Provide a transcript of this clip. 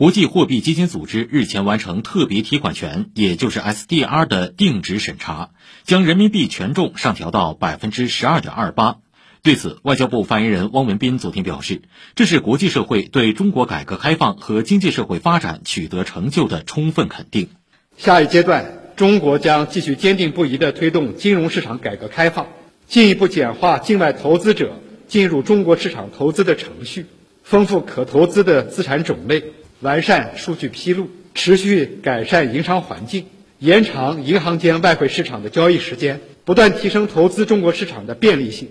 国际货币基金组织日前完成特别提款权，也就是 SDR 的定值审查，将人民币权重上调到百分之十二点二八。对此，外交部发言人汪文斌昨天表示，这是国际社会对中国改革开放和经济社会发展取得成就的充分肯定。下一阶段，中国将继续坚定不移地推动金融市场改革开放，进一步简化境外投资者进入中国市场投资的程序，丰富可投资的资产种类。完善数据披露，持续改善营商环境，延长银行间外汇市场的交易时间，不断提升投资中国市场的便利性。